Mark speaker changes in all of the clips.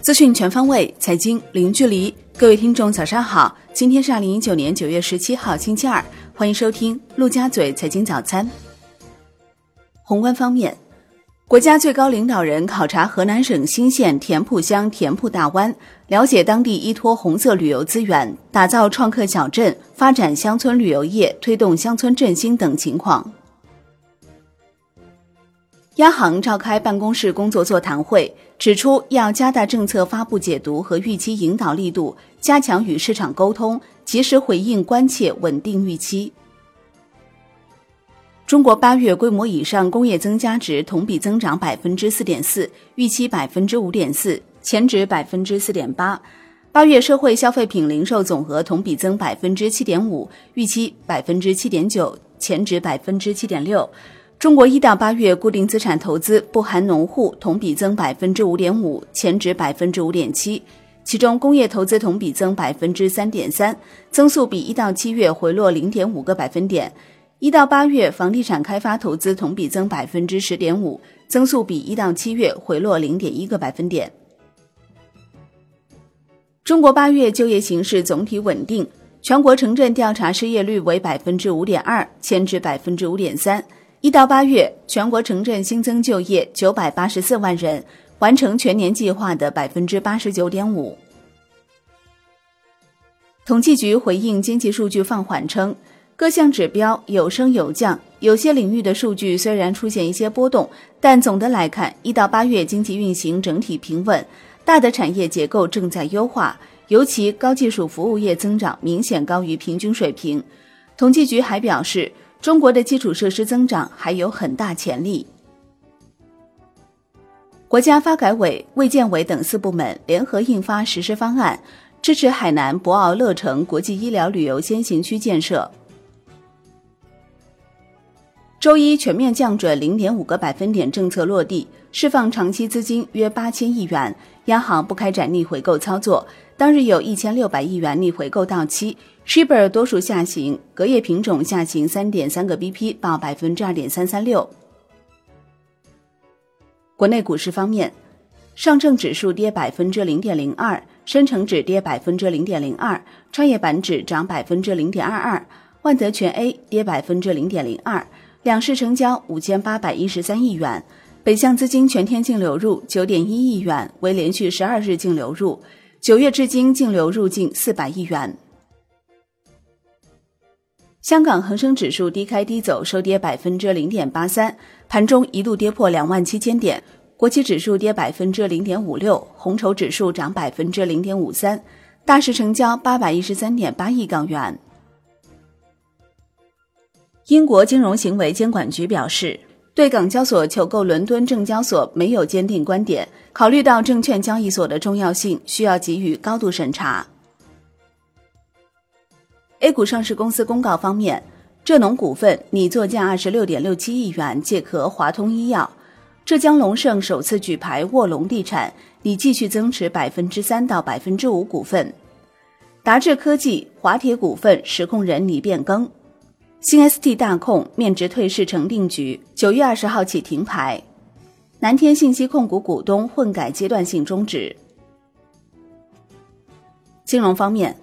Speaker 1: 资讯全方位，财经零距离。各位听众，早上好！今天是二零一九年九月十七号，星期二，欢迎收听陆家嘴财经早餐。宏观方面，国家最高领导人考察河南省新县田铺乡田铺大湾，了解当地依托红色旅游资源，打造创客小镇，发展乡村旅游业，推动乡村振兴等情况。央行召开办公室工作座谈会，指出要加大政策发布解读和预期引导力度，加强与市场沟通，及时回应关切，稳定预期。中国八月规模以上工业增加值同比增长百分之四点四，预期百分之五点四，前值百分之四点八。八月社会消费品零售总额同比增百分之七点五，预期百分之七点九，前值百分之七点六。中国一到八月固定资产投资（不含农户）同比增百分之五点五，前值百分之五点七。其中，工业投资同比增百分之三点三，增速比一到七月回落零点五个百分点。一到八月房地产开发投资同比增百分之十点五，增速比一到七月回落零点一个百分点。中国八月就业形势总体稳定，全国城镇调查失业率为百分之五点二，前值百分之五点三。一到八月，全国城镇新增就业九百八十四万人，完成全年计划的百分之八十九点五。统计局回应经济数据放缓称，各项指标有升有降，有些领域的数据虽然出现一些波动，但总的来看，一到八月经济运行整体平稳，大的产业结构正在优化，尤其高技术服务业增长明显高于平均水平。统计局还表示。中国的基础设施增长还有很大潜力。国家发改委、卫健委等四部门联合印发实施方案，支持海南博鳌乐城国际医疗旅游先行区建设。周一全面降准零点五个百分点政策落地，释放长期资金约八千亿元，央行不开展逆回购操作。当日有一千六百亿元逆回购到期，Shibor 多数下行，隔夜品种下行三点三个 BP，报百分之二点三三六。国内股市方面，上证指数跌百分之零点零二，深成指跌百分之零点零二，创业板指涨百分之零点二二，万德全 A 跌百分之零点零二，两市成交五千八百一十三亿元，北向资金全天净流入九点一亿元，为连续十二日净流入。九月至今净流入近四百亿元。香港恒生指数低开低走，收跌百分之零点八三，盘中一度跌破两万七千点。国企指数跌百分之零点五六，红筹指数涨百分之零点五三，大市成交八百一十三点八亿港元。英国金融行为监管局表示。对港交所求购伦敦证交所没有坚定观点，考虑到证券交易所的重要性，需要给予高度审查。A 股上市公司公告方面，浙农股份拟作价二十六点六七亿元借壳华通医药；浙江龙盛首次举牌卧龙地产拟继续增持百分之三到百分之五股份；达智科技、华铁股份实控人拟变更。新 ST 大控面值退市成定局，九月二十号起停牌。南天信息控股股东混改阶段性终止。金融方面，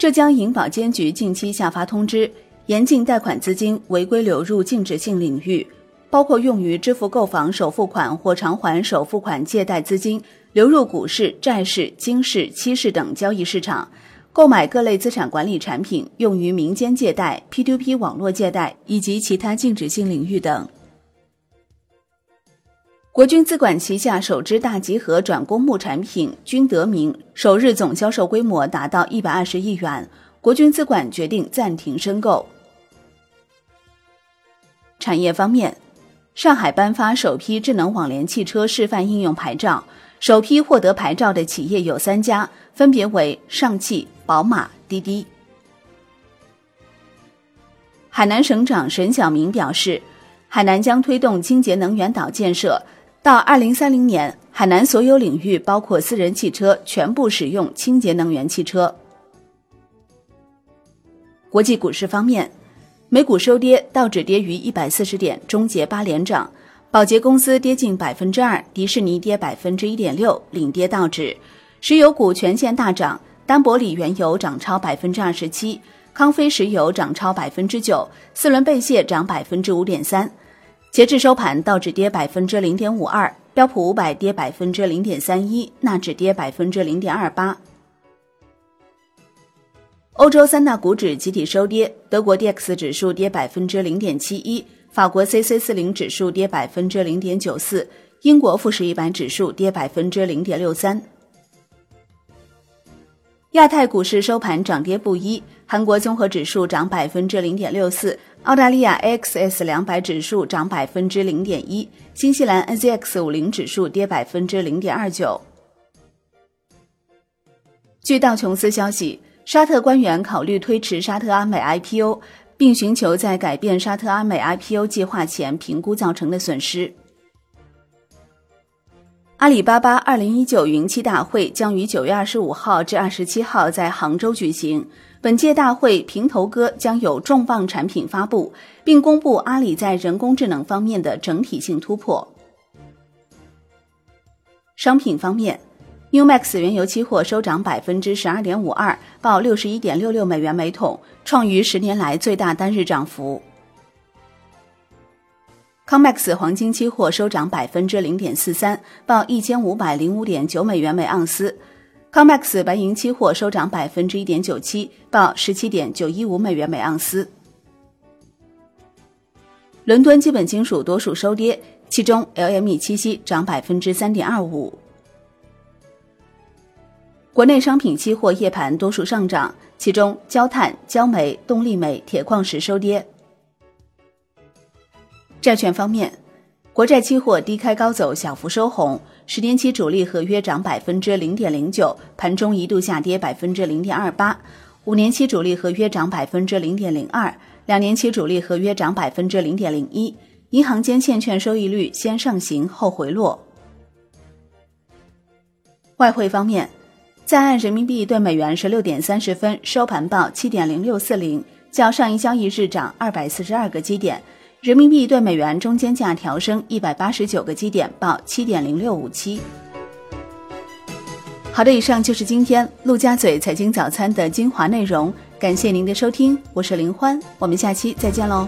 Speaker 1: 浙江银保监局近期下发通知，严禁贷款资金违规流入禁止性领域，包括用于支付购房首付款或偿还首付款借贷资金流入股市、债市、金市、期市等交易市场。购买各类资产管理产品，用于民间借贷、P2P 网络借贷以及其他禁止性领域等。国军资管旗下首支大集合转公募产品“军德明”首日总销售规模达到一百二十亿元，国军资管决定暂停申购。产业方面，上海颁发首批智能网联汽车示范应用牌照，首批获得牌照的企业有三家，分别为上汽。宝马、滴滴。海南省长沈晓明表示，海南将推动清洁能源岛建设，到二零三零年，海南所有领域，包括私人汽车，全部使用清洁能源汽车。国际股市方面，美股收跌，道指跌于一百四十点，终结八连涨；宝洁公司跌近百分之二，迪士尼跌百分之一点六，领跌道指。石油股全线大涨，丹伯里原油涨超百分之二十七，康菲石油涨超百分之九，四轮贝谢涨百分之五点三。截至收盘，道指跌百分之零点五二，标普五百跌百分之零点三一，纳指跌百分之零点二八。欧洲三大股指集体收跌，德国 D X 指数跌百分之零点七一，法国 C C 四零指数跌百分之零点九四，英国富时一百指数跌百分之零点六三。亚太股市收盘涨跌不一，韩国综合指数涨百分之零点六四，澳大利亚 A X S 两百指数涨百分之零点一，新西兰 N Z X 五零指数跌百分之零点二九。据道琼斯消息。沙特官员考虑推迟沙特阿美 IPO，并寻求在改变沙特阿美 IPO 计划前评估造成的损失。阿里巴巴二零一九云栖大会将于九月二十五号至二十七号在杭州举行。本届大会，平头哥将有重磅产品发布，并公布阿里在人工智能方面的整体性突破。商品方面。New Max 原油期货收涨百分之十二点五二，报六十一点六六美元每桶，创于十年来最大单日涨幅。Comex 黄金期货收涨百分之零点四三，报一千五百零五点九美元每盎司。Comex 白银期货收涨百分之一点九七，报十七点九一五美元每盎司。伦敦基本金属多数收跌，其中 LME 七锡涨百分之三点二五。国内商品期货夜盘多数上涨，其中焦炭、焦煤、动力煤、铁矿石收跌。债券方面，国债期货低开高走，小幅收红，十年期主力合约涨百分之零点零九，盘中一度下跌百分之零点二八；五年期主力合约涨百分之零点零二，两年期主力合约涨百分之零点零一。银行间现券收益率先上行后回落。外汇方面。在岸人民币兑美元十六点三十分收盘报七点零六四零，较上一交易日涨二百四十二个基点。人民币对美元中间价调升一百八十九个基点，报七点零六五七。好的，以上就是今天陆家嘴财经早餐的精华内容，感谢您的收听，我是林欢，我们下期再见喽。